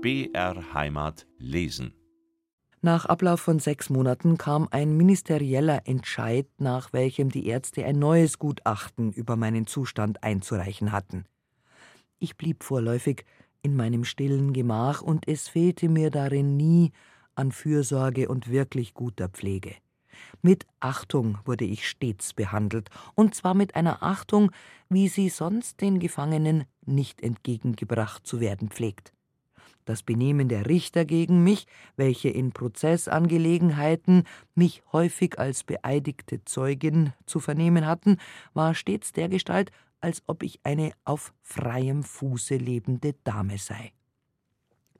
BR Heimat lesen. Nach Ablauf von sechs Monaten kam ein ministerieller Entscheid, nach welchem die Ärzte ein neues Gutachten über meinen Zustand einzureichen hatten. Ich blieb vorläufig in meinem stillen Gemach, und es fehlte mir darin nie an Fürsorge und wirklich guter Pflege. Mit Achtung wurde ich stets behandelt, und zwar mit einer Achtung, wie sie sonst den Gefangenen nicht entgegengebracht zu werden pflegt. Das Benehmen der Richter gegen mich, welche in Prozessangelegenheiten mich häufig als beeidigte Zeugin zu vernehmen hatten, war stets dergestalt, als ob ich eine auf freiem Fuße lebende Dame sei.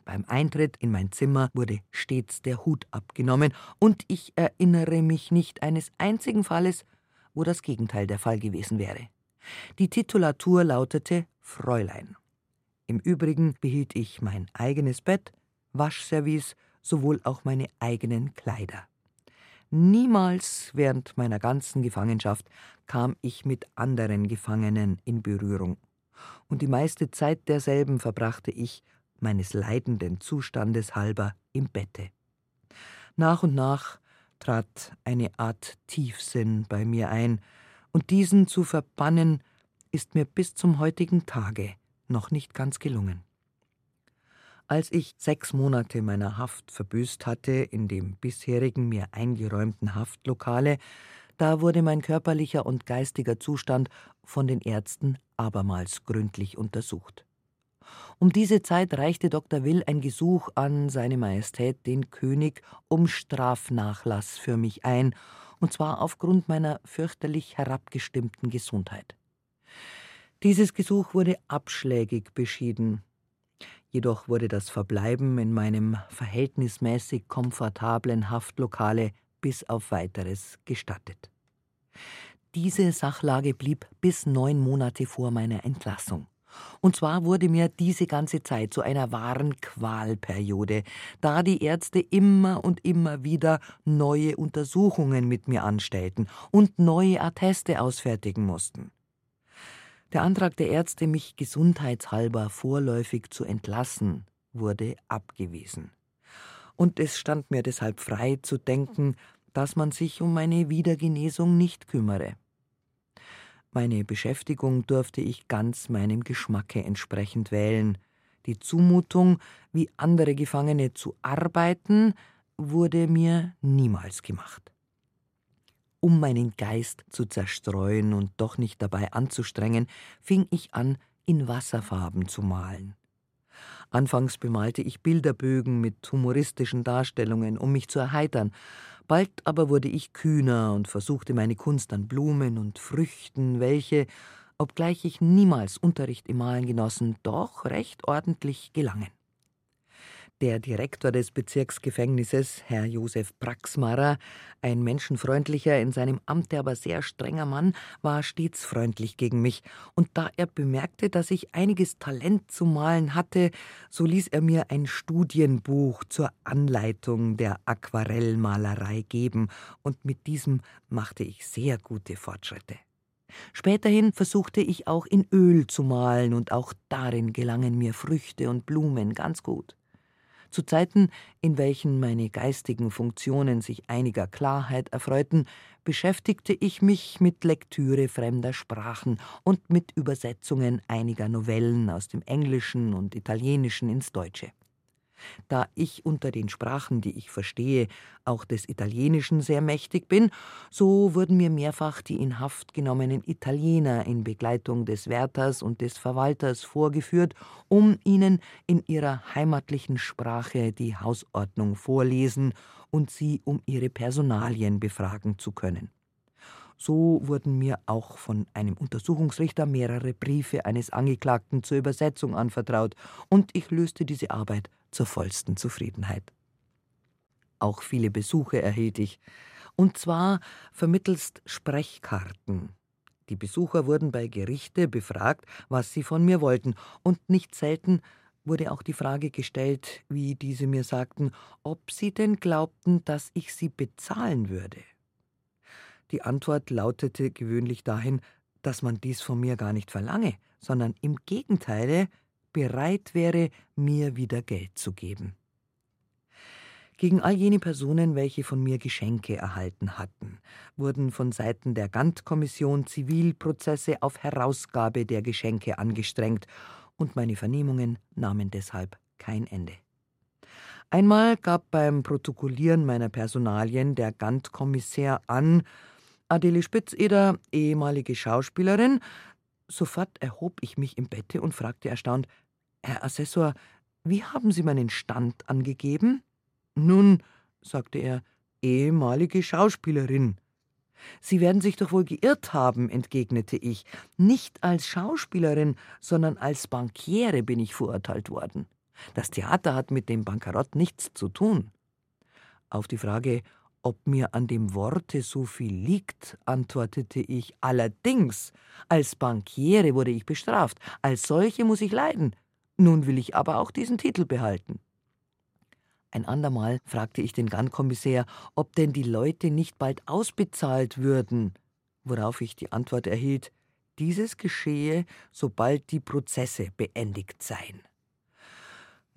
Beim Eintritt in mein Zimmer wurde stets der Hut abgenommen, und ich erinnere mich nicht eines einzigen Falles, wo das Gegenteil der Fall gewesen wäre. Die Titulatur lautete Fräulein. Im Übrigen behielt ich mein eigenes Bett, Waschservice, sowohl auch meine eigenen Kleider. Niemals während meiner ganzen Gefangenschaft kam ich mit anderen Gefangenen in Berührung, und die meiste Zeit derselben verbrachte ich meines leidenden Zustandes halber im Bette. Nach und nach trat eine Art Tiefsinn bei mir ein, und diesen zu verbannen ist mir bis zum heutigen Tage noch nicht ganz gelungen. Als ich sechs Monate meiner Haft verbüßt hatte in dem bisherigen mir eingeräumten Haftlokale, da wurde mein körperlicher und geistiger Zustand von den Ärzten abermals gründlich untersucht. Um diese Zeit reichte Dr. Will ein Gesuch an seine Majestät den König um Strafnachlass für mich ein, und zwar aufgrund meiner fürchterlich herabgestimmten Gesundheit. Dieses Gesuch wurde abschlägig beschieden. Jedoch wurde das Verbleiben in meinem verhältnismäßig komfortablen Haftlokale bis auf weiteres gestattet. Diese Sachlage blieb bis neun Monate vor meiner Entlassung. Und zwar wurde mir diese ganze Zeit zu einer wahren Qualperiode, da die Ärzte immer und immer wieder neue Untersuchungen mit mir anstellten und neue Atteste ausfertigen mussten. Der Antrag der Ärzte, mich gesundheitshalber vorläufig zu entlassen, wurde abgewiesen. Und es stand mir deshalb frei zu denken, dass man sich um meine Wiedergenesung nicht kümmere. Meine Beschäftigung durfte ich ganz meinem Geschmacke entsprechend wählen. Die Zumutung, wie andere Gefangene zu arbeiten, wurde mir niemals gemacht um meinen Geist zu zerstreuen und doch nicht dabei anzustrengen, fing ich an, in Wasserfarben zu malen. Anfangs bemalte ich Bilderbögen mit humoristischen Darstellungen, um mich zu erheitern, bald aber wurde ich kühner und versuchte meine Kunst an Blumen und Früchten, welche, obgleich ich niemals Unterricht im Malen genossen, doch recht ordentlich gelangen. Der Direktor des Bezirksgefängnisses, Herr Josef Praxmarer, ein menschenfreundlicher, in seinem Amte aber sehr strenger Mann, war stets freundlich gegen mich, und da er bemerkte, dass ich einiges Talent zu malen hatte, so ließ er mir ein Studienbuch zur Anleitung der Aquarellmalerei geben, und mit diesem machte ich sehr gute Fortschritte. Späterhin versuchte ich auch in Öl zu malen, und auch darin gelangen mir Früchte und Blumen ganz gut. Zu Zeiten, in welchen meine geistigen Funktionen sich einiger Klarheit erfreuten, beschäftigte ich mich mit Lektüre fremder Sprachen und mit Übersetzungen einiger Novellen aus dem Englischen und Italienischen ins Deutsche. Da ich unter den Sprachen, die ich verstehe, auch des Italienischen sehr mächtig bin, so wurden mir mehrfach die in Haft genommenen Italiener in Begleitung des Wärters und des Verwalters vorgeführt, um ihnen in ihrer heimatlichen Sprache die Hausordnung vorlesen und sie um ihre Personalien befragen zu können. So wurden mir auch von einem Untersuchungsrichter mehrere Briefe eines Angeklagten zur Übersetzung anvertraut, und ich löste diese Arbeit zur vollsten Zufriedenheit. Auch viele Besuche erhielt ich, und zwar vermittelst Sprechkarten. Die Besucher wurden bei Gerichte befragt, was sie von mir wollten, und nicht selten wurde auch die Frage gestellt, wie diese mir sagten, ob sie denn glaubten, dass ich sie bezahlen würde. Die Antwort lautete gewöhnlich dahin, dass man dies von mir gar nicht verlange, sondern im Gegenteile bereit wäre, mir wieder Geld zu geben. Gegen all jene Personen, welche von mir Geschenke erhalten hatten, wurden von Seiten der Gantt-Kommission Zivilprozesse auf Herausgabe der Geschenke angestrengt, und meine Vernehmungen nahmen deshalb kein Ende. Einmal gab beim Protokollieren meiner Personalien der Gantt-Kommissär an, Adele Spitzeder, ehemalige Schauspielerin, sofort erhob ich mich im Bette und fragte erstaunt, Herr Assessor, wie haben Sie meinen Stand angegeben? Nun, sagte er, ehemalige Schauspielerin. Sie werden sich doch wohl geirrt haben, entgegnete ich. Nicht als Schauspielerin, sondern als Bankiere bin ich verurteilt worden. Das Theater hat mit dem Bankerott nichts zu tun. Auf die Frage, ob mir an dem Worte so viel liegt, antwortete ich allerdings. Als Bankiere wurde ich bestraft, als solche muss ich leiden. Nun will ich aber auch diesen Titel behalten. Ein andermal fragte ich den Gann-Kommissär, ob denn die Leute nicht bald ausbezahlt würden, worauf ich die Antwort erhielt, dieses geschehe, sobald die Prozesse beendigt seien.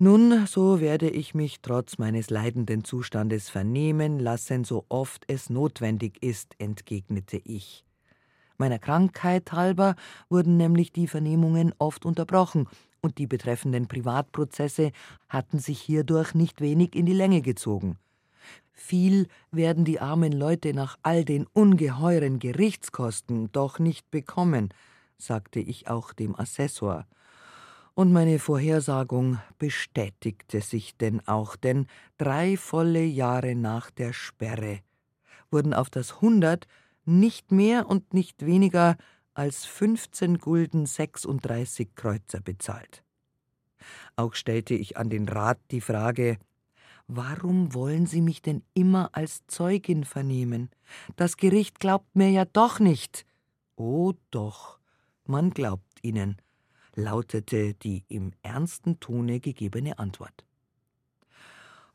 Nun, so werde ich mich trotz meines leidenden Zustandes vernehmen lassen, so oft es notwendig ist, entgegnete ich. Meiner Krankheit halber wurden nämlich die Vernehmungen oft unterbrochen, und die betreffenden Privatprozesse hatten sich hierdurch nicht wenig in die Länge gezogen. Viel werden die armen Leute nach all den ungeheuren Gerichtskosten doch nicht bekommen, sagte ich auch dem Assessor. Und meine Vorhersagung bestätigte sich denn auch, denn drei volle Jahre nach der Sperre wurden auf das Hundert nicht mehr und nicht weniger als 15 Gulden 36 Kreuzer bezahlt. Auch stellte ich an den Rat die Frage, warum wollen Sie mich denn immer als Zeugin vernehmen? Das Gericht glaubt mir ja doch nicht. Oh doch, man glaubt Ihnen, lautete die im ernsten Tone gegebene Antwort.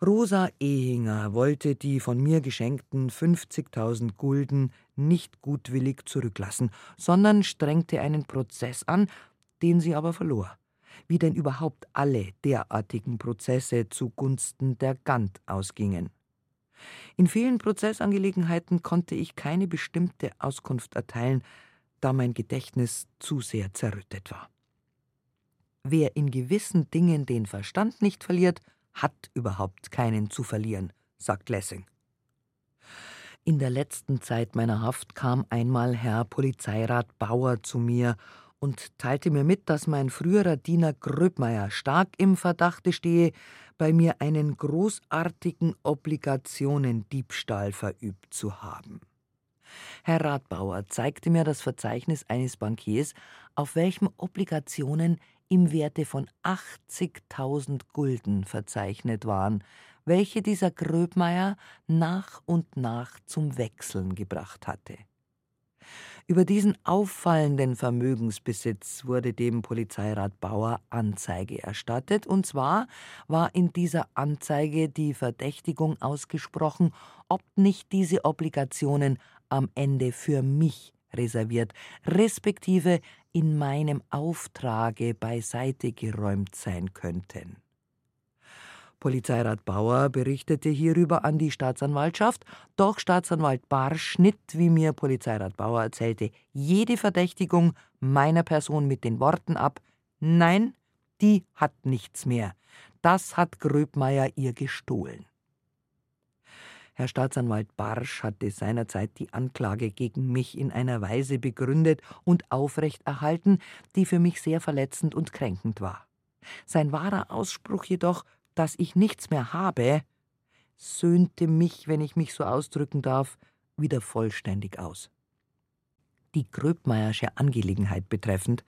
Rosa Ehinger wollte die von mir geschenkten 50.000 Gulden nicht gutwillig zurücklassen, sondern strengte einen Prozess an, den sie aber verlor. Wie denn überhaupt alle derartigen Prozesse zugunsten der Gant ausgingen. In vielen Prozessangelegenheiten konnte ich keine bestimmte Auskunft erteilen, da mein Gedächtnis zu sehr zerrüttet war. Wer in gewissen Dingen den Verstand nicht verliert, hat überhaupt keinen zu verlieren, sagt Lessing. In der letzten Zeit meiner Haft kam einmal Herr Polizeirat Bauer zu mir und teilte mir mit, dass mein früherer Diener Gröbmeier stark im Verdachte stehe, bei mir einen großartigen Obligationendiebstahl verübt zu haben. Herr Radbauer zeigte mir das Verzeichnis eines Bankiers, auf welchem Obligationen im Werte von 80.000 Gulden verzeichnet waren, welche dieser Gröbmeier nach und nach zum Wechseln gebracht hatte. Über diesen auffallenden Vermögensbesitz wurde dem Polizeirat Bauer Anzeige erstattet, und zwar war in dieser Anzeige die Verdächtigung ausgesprochen, ob nicht diese Obligationen am Ende für mich reserviert, respektive in meinem Auftrage beiseite geräumt sein könnten. Polizeirat Bauer berichtete hierüber an die Staatsanwaltschaft, doch Staatsanwalt Barsch schnitt, wie mir Polizeirat Bauer erzählte, jede Verdächtigung meiner Person mit den Worten ab: Nein, die hat nichts mehr. Das hat Gröbmeier ihr gestohlen. Herr Staatsanwalt Barsch hatte seinerzeit die Anklage gegen mich in einer Weise begründet und aufrechterhalten, die für mich sehr verletzend und kränkend war. Sein wahrer Ausspruch jedoch, dass ich nichts mehr habe, söhnte mich, wenn ich mich so ausdrücken darf, wieder vollständig aus. Die Gröbmeiersche Angelegenheit betreffend,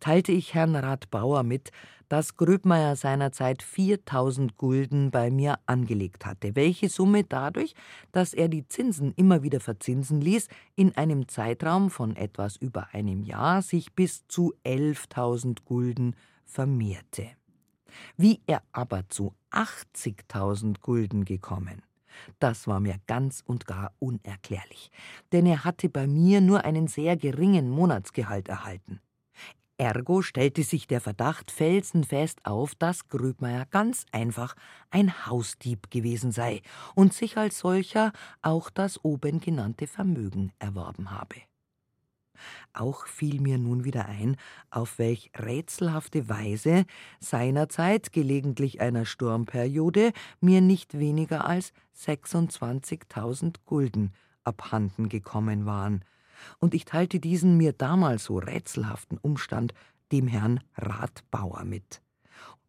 teilte ich Herrn Rat Bauer mit, dass Gröbmeier seinerzeit 4000 Gulden bei mir angelegt hatte, welche Summe dadurch, dass er die Zinsen immer wieder verzinsen ließ, in einem Zeitraum von etwas über einem Jahr sich bis zu 11.000 Gulden vermehrte. Wie er aber zu 80.000 Gulden gekommen, das war mir ganz und gar unerklärlich, denn er hatte bei mir nur einen sehr geringen Monatsgehalt erhalten. Ergo stellte sich der Verdacht felsenfest auf, dass Gröbmeier ganz einfach ein Hausdieb gewesen sei und sich als solcher auch das oben genannte Vermögen erworben habe. Auch fiel mir nun wieder ein, auf welch rätselhafte Weise seinerzeit, gelegentlich einer Sturmperiode, mir nicht weniger als 26.000 Gulden abhanden gekommen waren, und ich teilte diesen mir damals so rätselhaften Umstand dem Herrn Ratbauer mit.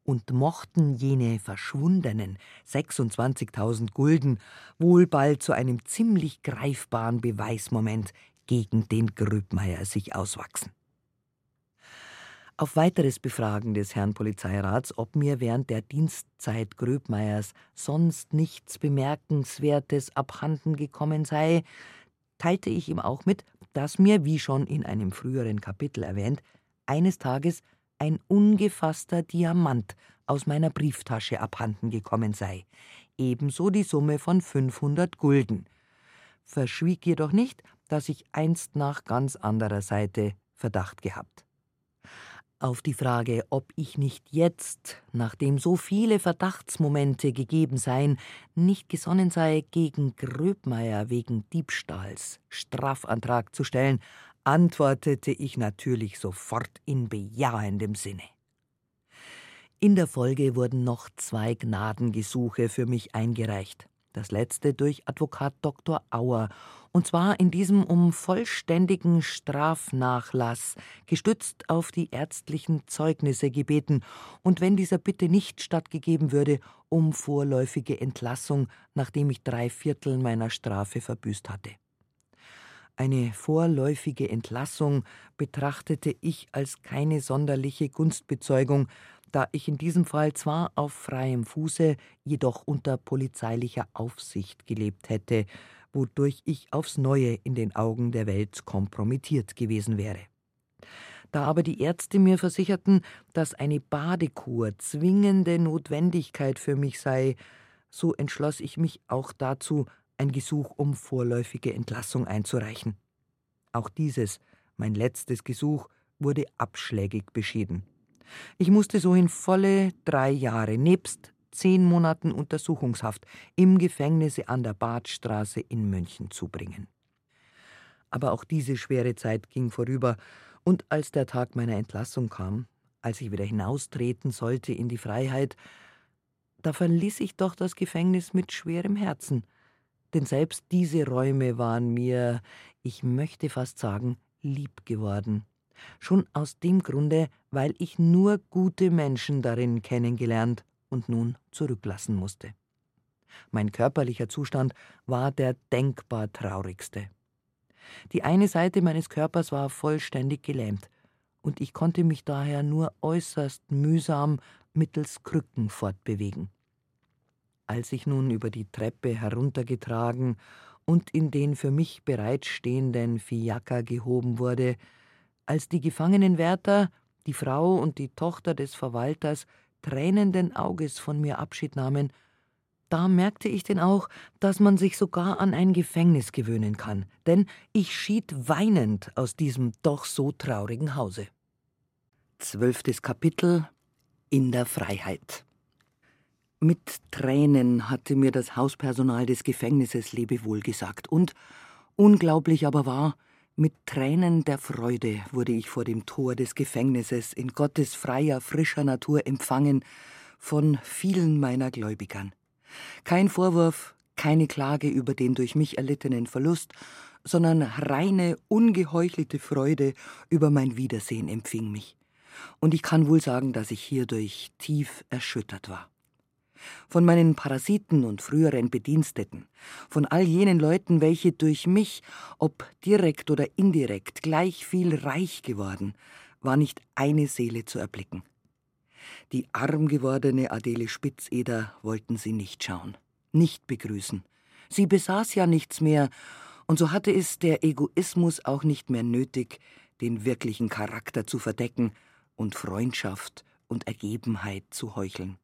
Und mochten jene verschwundenen 26.000 Gulden wohl bald zu einem ziemlich greifbaren Beweismoment gegen den Grübmeier sich auswachsen. Auf weiteres Befragen des Herrn Polizeirats, ob mir während der Dienstzeit Gröbmeiers sonst nichts Bemerkenswertes abhanden gekommen sei, teilte ich ihm auch mit, dass mir, wie schon in einem früheren Kapitel erwähnt, eines Tages ein ungefasster Diamant aus meiner Brieftasche abhanden gekommen sei, ebenso die Summe von 500 Gulden, verschwieg jedoch nicht, dass ich einst nach ganz anderer Seite Verdacht gehabt. Auf die Frage, ob ich nicht jetzt, nachdem so viele Verdachtsmomente gegeben seien, nicht gesonnen sei, gegen Gröbmeier wegen Diebstahls Strafantrag zu stellen, antwortete ich natürlich sofort in bejahendem Sinne. In der Folge wurden noch zwei Gnadengesuche für mich eingereicht das letzte durch Advokat Dr. Auer, und zwar in diesem um vollständigen Strafnachlass, gestützt auf die ärztlichen Zeugnisse gebeten, und wenn dieser Bitte nicht stattgegeben würde, um vorläufige Entlassung, nachdem ich drei Viertel meiner Strafe verbüßt hatte. Eine vorläufige Entlassung betrachtete ich als keine sonderliche Gunstbezeugung, da ich in diesem Fall zwar auf freiem Fuße, jedoch unter polizeilicher Aufsicht gelebt hätte, wodurch ich aufs neue in den Augen der Welt kompromittiert gewesen wäre. Da aber die Ärzte mir versicherten, dass eine Badekur zwingende Notwendigkeit für mich sei, so entschloss ich mich auch dazu, ein Gesuch um vorläufige Entlassung einzureichen. Auch dieses, mein letztes Gesuch, wurde abschlägig beschieden. Ich musste so in volle drei Jahre nebst zehn Monaten Untersuchungshaft im Gefängnisse an der Badstraße in München zubringen. Aber auch diese schwere Zeit ging vorüber, und als der Tag meiner Entlassung kam, als ich wieder hinaustreten sollte in die Freiheit, da verließ ich doch das Gefängnis mit schwerem Herzen, denn selbst diese Räume waren mir, ich möchte fast sagen, lieb geworden schon aus dem Grunde, weil ich nur gute Menschen darin kennengelernt und nun zurücklassen musste. Mein körperlicher Zustand war der denkbar traurigste. Die eine Seite meines Körpers war vollständig gelähmt, und ich konnte mich daher nur äußerst mühsam mittels Krücken fortbewegen. Als ich nun über die Treppe heruntergetragen und in den für mich bereitstehenden Fiaker gehoben wurde, als die Gefangenenwärter, die Frau und die Tochter des Verwalters tränenden Auges von mir Abschied nahmen, da merkte ich denn auch, dass man sich sogar an ein Gefängnis gewöhnen kann, denn ich schied weinend aus diesem doch so traurigen Hause. Zwölftes Kapitel In der Freiheit. Mit Tränen hatte mir das Hauspersonal des Gefängnisses Lebewohl gesagt, und, unglaublich aber war, mit Tränen der Freude wurde ich vor dem Tor des Gefängnisses in Gottes freier, frischer Natur empfangen von vielen meiner Gläubigern. Kein Vorwurf, keine Klage über den durch mich erlittenen Verlust, sondern reine, ungeheuchelte Freude über mein Wiedersehen empfing mich. Und ich kann wohl sagen, dass ich hierdurch tief erschüttert war von meinen Parasiten und früheren Bediensteten, von all jenen Leuten, welche durch mich, ob direkt oder indirekt, gleich viel reich geworden, war nicht eine Seele zu erblicken. Die arm gewordene Adele Spitzeder wollten sie nicht schauen, nicht begrüßen. Sie besaß ja nichts mehr, und so hatte es der Egoismus auch nicht mehr nötig, den wirklichen Charakter zu verdecken und Freundschaft und Ergebenheit zu heucheln.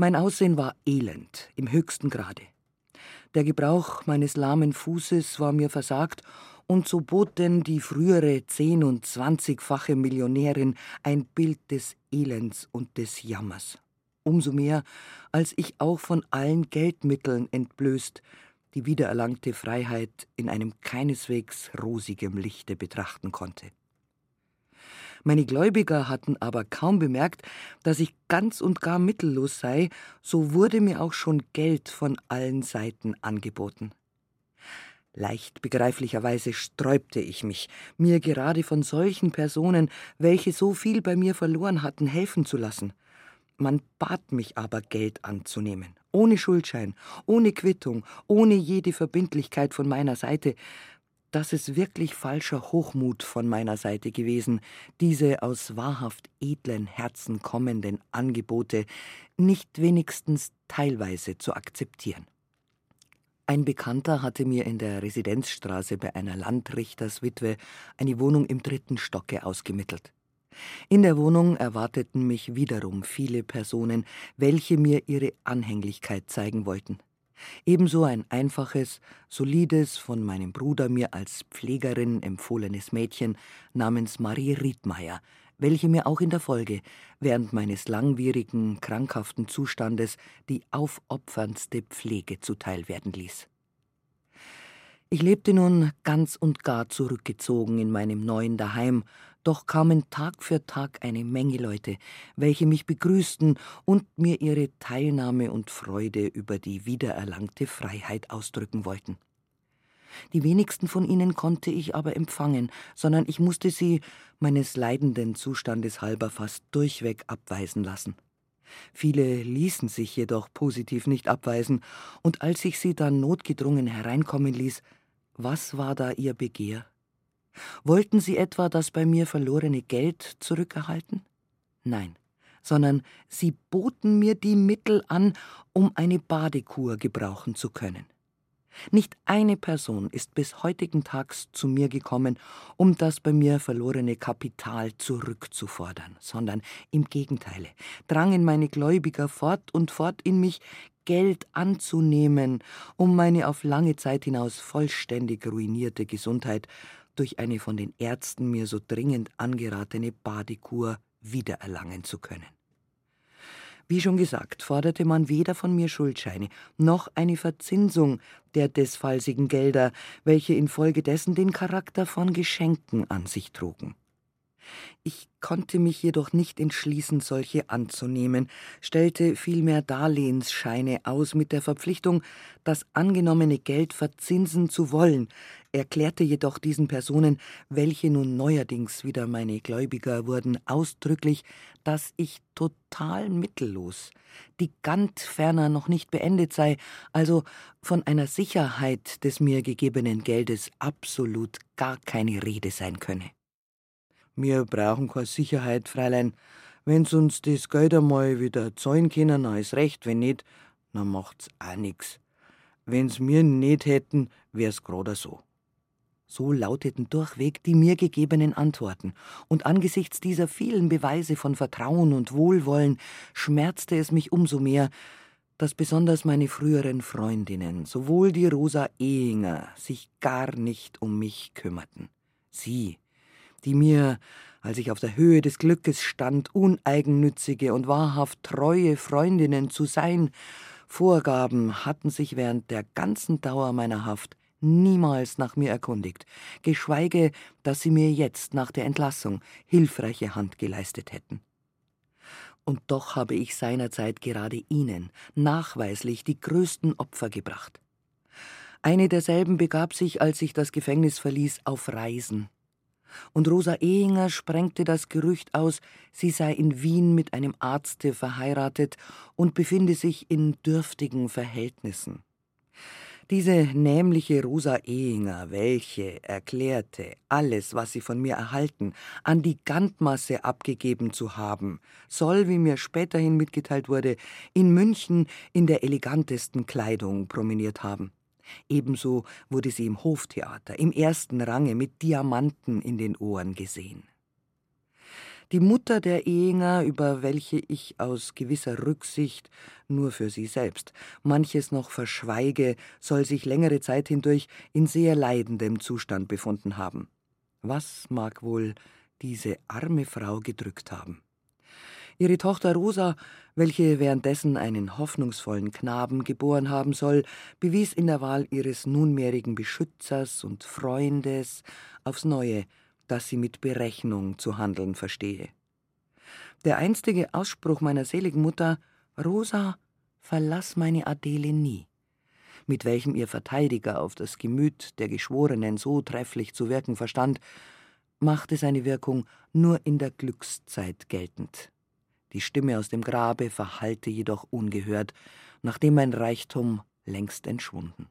Mein Aussehen war elend, im höchsten Grade. Der Gebrauch meines lahmen Fußes war mir versagt, und so bot denn die frühere zehn- und zwanzigfache Millionärin ein Bild des Elends und des Jammers. Umso mehr, als ich auch von allen Geldmitteln entblößt, die wiedererlangte Freiheit in einem keineswegs rosigem Lichte betrachten konnte. Meine Gläubiger hatten aber kaum bemerkt, dass ich ganz und gar mittellos sei, so wurde mir auch schon Geld von allen Seiten angeboten. Leicht begreiflicherweise sträubte ich mich, mir gerade von solchen Personen, welche so viel bei mir verloren hatten, helfen zu lassen. Man bat mich aber, Geld anzunehmen, ohne Schuldschein, ohne Quittung, ohne jede Verbindlichkeit von meiner Seite, das ist wirklich falscher Hochmut von meiner Seite gewesen, diese aus wahrhaft edlen Herzen kommenden Angebote nicht wenigstens teilweise zu akzeptieren. Ein Bekannter hatte mir in der Residenzstraße bei einer Landrichterswitwe eine Wohnung im dritten Stocke ausgemittelt. In der Wohnung erwarteten mich wiederum viele Personen, welche mir ihre Anhänglichkeit zeigen wollten. Ebenso ein einfaches, solides, von meinem Bruder mir als Pflegerin empfohlenes Mädchen namens Marie Riedmeier, welche mir auch in der Folge, während meines langwierigen, krankhaften Zustandes, die aufopferndste Pflege zuteil werden ließ. Ich lebte nun ganz und gar zurückgezogen in meinem neuen Daheim doch kamen Tag für Tag eine Menge Leute, welche mich begrüßten und mir ihre Teilnahme und Freude über die wiedererlangte Freiheit ausdrücken wollten. Die wenigsten von ihnen konnte ich aber empfangen, sondern ich musste sie meines leidenden Zustandes halber fast durchweg abweisen lassen. Viele ließen sich jedoch positiv nicht abweisen, und als ich sie dann notgedrungen hereinkommen ließ, was war da ihr Begehr? Wollten Sie etwa das bei mir verlorene Geld zurückerhalten? Nein, sondern Sie boten mir die Mittel an, um eine Badekur gebrauchen zu können. Nicht eine Person ist bis heutigen Tags zu mir gekommen, um das bei mir verlorene Kapital zurückzufordern, sondern im Gegenteile drangen meine Gläubiger fort und fort in mich, Geld anzunehmen, um meine auf lange Zeit hinaus vollständig ruinierte Gesundheit durch eine von den Ärzten mir so dringend angeratene Badekur wiedererlangen zu können. Wie schon gesagt, forderte man weder von mir Schuldscheine noch eine Verzinsung der desfallsigen Gelder, welche infolgedessen den Charakter von Geschenken an sich trugen. Ich konnte mich jedoch nicht entschließen, solche anzunehmen, stellte vielmehr Darlehensscheine aus mit der Verpflichtung, das angenommene Geld verzinsen zu wollen, erklärte jedoch diesen Personen, welche nun neuerdings wieder meine Gläubiger wurden, ausdrücklich, dass ich total mittellos, die Gant ferner noch nicht beendet sei, also von einer Sicherheit des mir gegebenen Geldes absolut gar keine Rede sein könne. Wir brauchen keine Sicherheit, Fräulein. Wenn's uns das Geld einmal wieder zahlen können, dann ist recht. Wenn nicht, dann macht's auch nix. Wenn's mir nicht hätten, wär's gerade so. So lauteten durchweg die mir gegebenen Antworten, und angesichts dieser vielen Beweise von Vertrauen und Wohlwollen schmerzte es mich umso mehr, dass besonders meine früheren Freundinnen, sowohl die Rosa Ehinger, sich gar nicht um mich kümmerten. Sie, die mir, als ich auf der Höhe des Glückes stand, uneigennützige und wahrhaft treue Freundinnen zu sein, vorgaben, hatten sich während der ganzen Dauer meiner Haft niemals nach mir erkundigt, geschweige, dass sie mir jetzt nach der Entlassung hilfreiche Hand geleistet hätten. Und doch habe ich seinerzeit gerade ihnen nachweislich die größten Opfer gebracht. Eine derselben begab sich, als ich das Gefängnis verließ, auf Reisen und Rosa Ehinger sprengte das Gerücht aus, sie sei in Wien mit einem Arzte verheiratet und befinde sich in dürftigen Verhältnissen. Diese nämliche Rosa Ehinger, welche erklärte, alles, was sie von mir erhalten, an die Gantmasse abgegeben zu haben, soll, wie mir späterhin mitgeteilt wurde, in München in der elegantesten Kleidung promeniert haben. Ebenso wurde sie im Hoftheater im ersten Range mit Diamanten in den Ohren gesehen. Die Mutter der Ehinger, über welche ich aus gewisser Rücksicht nur für sie selbst manches noch verschweige, soll sich längere Zeit hindurch in sehr leidendem Zustand befunden haben. Was mag wohl diese arme Frau gedrückt haben? Ihre Tochter Rosa, welche währenddessen einen hoffnungsvollen Knaben geboren haben soll, bewies in der Wahl ihres nunmehrigen Beschützers und Freundes aufs neue, dass sie mit Berechnung zu handeln verstehe. Der einstige Ausspruch meiner seligen Mutter Rosa, verlass meine Adele nie, mit welchem ihr Verteidiger auf das Gemüt der Geschworenen so trefflich zu wirken verstand, machte seine Wirkung nur in der Glückszeit geltend. Die Stimme aus dem Grabe verhallte jedoch ungehört, nachdem mein Reichtum längst entschwunden.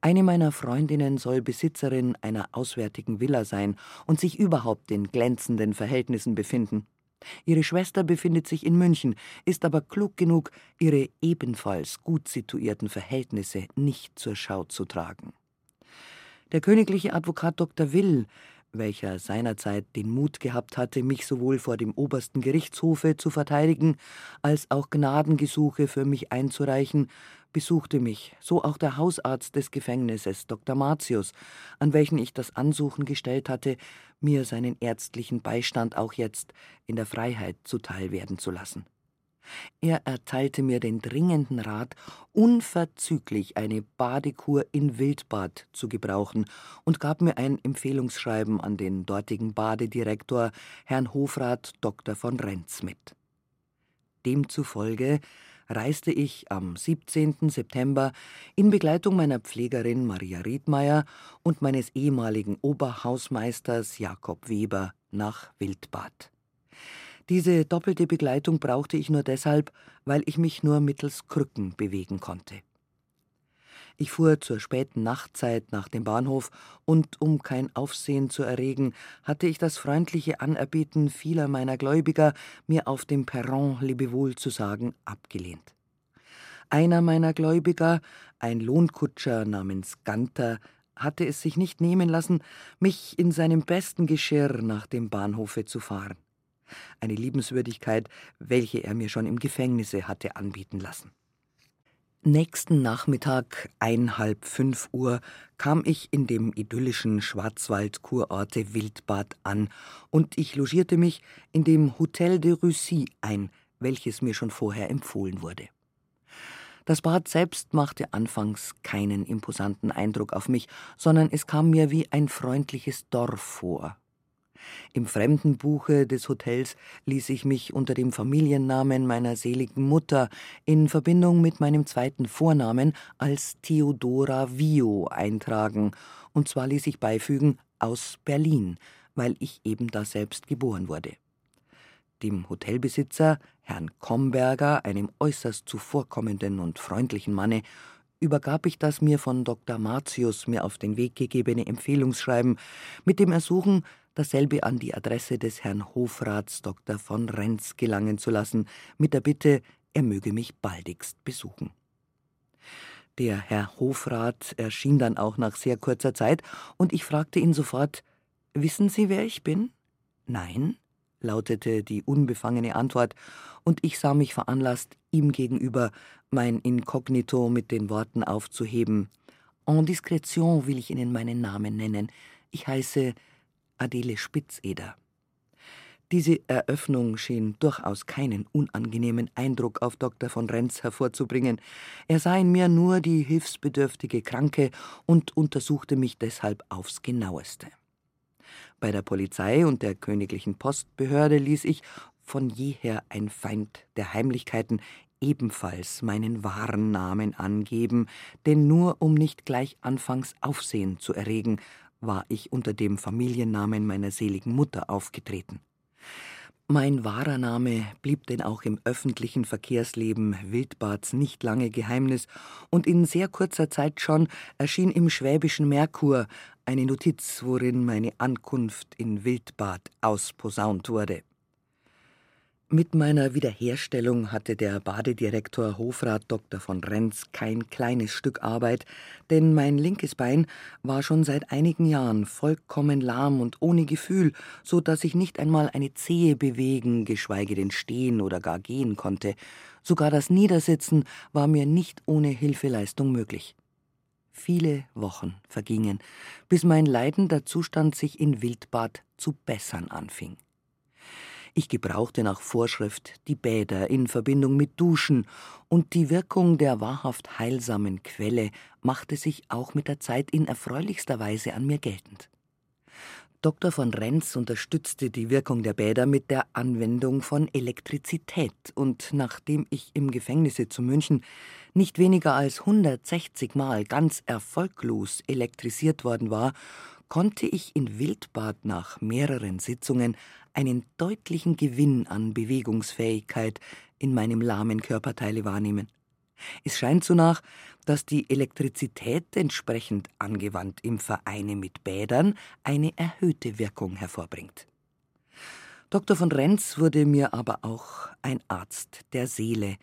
Eine meiner Freundinnen soll Besitzerin einer auswärtigen Villa sein und sich überhaupt in glänzenden Verhältnissen befinden. Ihre Schwester befindet sich in München, ist aber klug genug, ihre ebenfalls gut situierten Verhältnisse nicht zur Schau zu tragen. Der königliche Advokat Dr. Will welcher seinerzeit den Mut gehabt hatte, mich sowohl vor dem obersten Gerichtshofe zu verteidigen, als auch Gnadengesuche für mich einzureichen, besuchte mich, so auch der Hausarzt des Gefängnisses, Dr. Martius, an welchen ich das Ansuchen gestellt hatte, mir seinen ärztlichen Beistand auch jetzt in der Freiheit zuteil werden zu lassen. Er erteilte mir den dringenden Rat, unverzüglich eine Badekur in Wildbad zu gebrauchen und gab mir ein Empfehlungsschreiben an den dortigen Badedirektor, Herrn Hofrat Dr. von Renz, mit. Demzufolge reiste ich am 17. September in Begleitung meiner Pflegerin Maria Riedmeier und meines ehemaligen Oberhausmeisters Jakob Weber nach Wildbad. Diese doppelte Begleitung brauchte ich nur deshalb, weil ich mich nur mittels Krücken bewegen konnte. Ich fuhr zur späten Nachtzeit nach dem Bahnhof und, um kein Aufsehen zu erregen, hatte ich das freundliche Anerbieten vieler meiner Gläubiger, mir auf dem Perron Lebewohl zu sagen, abgelehnt. Einer meiner Gläubiger, ein Lohnkutscher namens Ganter, hatte es sich nicht nehmen lassen, mich in seinem besten Geschirr nach dem Bahnhofe zu fahren eine Liebenswürdigkeit, welche er mir schon im Gefängnisse hatte anbieten lassen. Nächsten Nachmittag, einhalb fünf Uhr, kam ich in dem idyllischen Schwarzwald-Kurorte Wildbad an und ich logierte mich in dem Hotel de Russie ein, welches mir schon vorher empfohlen wurde. Das Bad selbst machte anfangs keinen imposanten Eindruck auf mich, sondern es kam mir wie ein freundliches Dorf vor, im Fremdenbuche des Hotels ließ ich mich unter dem Familiennamen meiner seligen Mutter in Verbindung mit meinem zweiten Vornamen als Theodora Vio eintragen, und zwar ließ ich beifügen aus Berlin, weil ich eben daselbst geboren wurde. Dem Hotelbesitzer, Herrn Komberger, einem äußerst zuvorkommenden und freundlichen Manne, übergab ich das mir von Dr. Martius mir auf den Weg gegebene Empfehlungsschreiben mit dem Ersuchen, dasselbe an die Adresse des Herrn Hofrats Dr. von Renz gelangen zu lassen, mit der Bitte, er möge mich baldigst besuchen. Der Herr Hofrat erschien dann auch nach sehr kurzer Zeit, und ich fragte ihn sofort Wissen Sie, wer ich bin? Nein, lautete die unbefangene Antwort, und ich sah mich veranlasst, ihm gegenüber mein Inkognito mit den Worten aufzuheben. En discrétion will ich Ihnen meinen Namen nennen. Ich heiße Adele Spitzeder. Diese Eröffnung schien durchaus keinen unangenehmen Eindruck auf Dr. von Renz hervorzubringen. Er sah in mir nur die hilfsbedürftige Kranke und untersuchte mich deshalb aufs genaueste. Bei der Polizei und der königlichen Postbehörde ließ ich, von jeher ein Feind der Heimlichkeiten, ebenfalls meinen wahren Namen angeben, denn nur um nicht gleich anfangs Aufsehen zu erregen, war ich unter dem Familiennamen meiner seligen Mutter aufgetreten. Mein wahrer Name blieb denn auch im öffentlichen Verkehrsleben Wildbads nicht lange Geheimnis, und in sehr kurzer Zeit schon erschien im schwäbischen Merkur eine Notiz, worin meine Ankunft in Wildbad ausposaunt wurde. Mit meiner Wiederherstellung hatte der Badedirektor Hofrat Dr. von Renz kein kleines Stück Arbeit, denn mein linkes Bein war schon seit einigen Jahren vollkommen lahm und ohne Gefühl, so dass ich nicht einmal eine Zehe bewegen, geschweige denn stehen oder gar gehen konnte. Sogar das Niedersitzen war mir nicht ohne Hilfeleistung möglich. Viele Wochen vergingen, bis mein leidender Zustand sich in Wildbad zu bessern anfing. Ich gebrauchte nach Vorschrift die Bäder in Verbindung mit Duschen, und die Wirkung der wahrhaft heilsamen Quelle machte sich auch mit der Zeit in erfreulichster Weise an mir geltend. Dr. von Renz unterstützte die Wirkung der Bäder mit der Anwendung von Elektrizität, und nachdem ich im Gefängnisse zu München nicht weniger als 160 Mal ganz erfolglos elektrisiert worden war, konnte ich in Wildbad nach mehreren Sitzungen einen deutlichen Gewinn an Bewegungsfähigkeit in meinem lahmen Körperteile wahrnehmen. Es scheint so nach, dass die Elektrizität entsprechend angewandt im Vereine mit Bädern eine erhöhte Wirkung hervorbringt. Dr. von Renz wurde mir aber auch ein Arzt der Seele,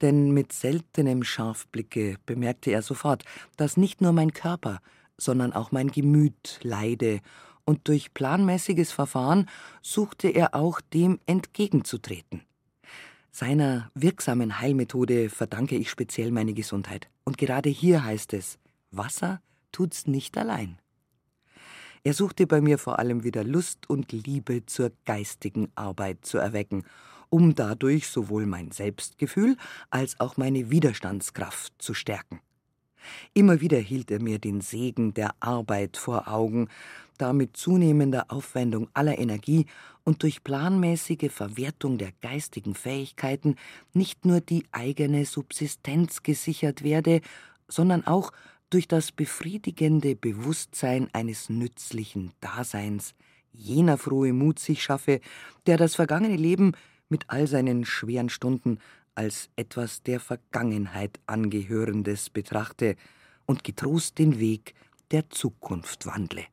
denn mit seltenem Scharfblicke bemerkte er sofort, dass nicht nur mein Körper, sondern auch mein Gemüt leide, und durch planmäßiges Verfahren suchte er auch dem entgegenzutreten. Seiner wirksamen Heilmethode verdanke ich speziell meine Gesundheit. Und gerade hier heißt es, Wasser tut's nicht allein. Er suchte bei mir vor allem wieder Lust und Liebe zur geistigen Arbeit zu erwecken, um dadurch sowohl mein Selbstgefühl als auch meine Widerstandskraft zu stärken. Immer wieder hielt er mir den Segen der Arbeit vor Augen, da mit zunehmender Aufwendung aller Energie und durch planmäßige Verwertung der geistigen Fähigkeiten nicht nur die eigene Subsistenz gesichert werde, sondern auch durch das befriedigende Bewusstsein eines nützlichen Daseins jener frohe Mut sich schaffe, der das vergangene Leben mit all seinen schweren Stunden als etwas der Vergangenheit angehörendes betrachte und getrost den Weg der Zukunft wandle.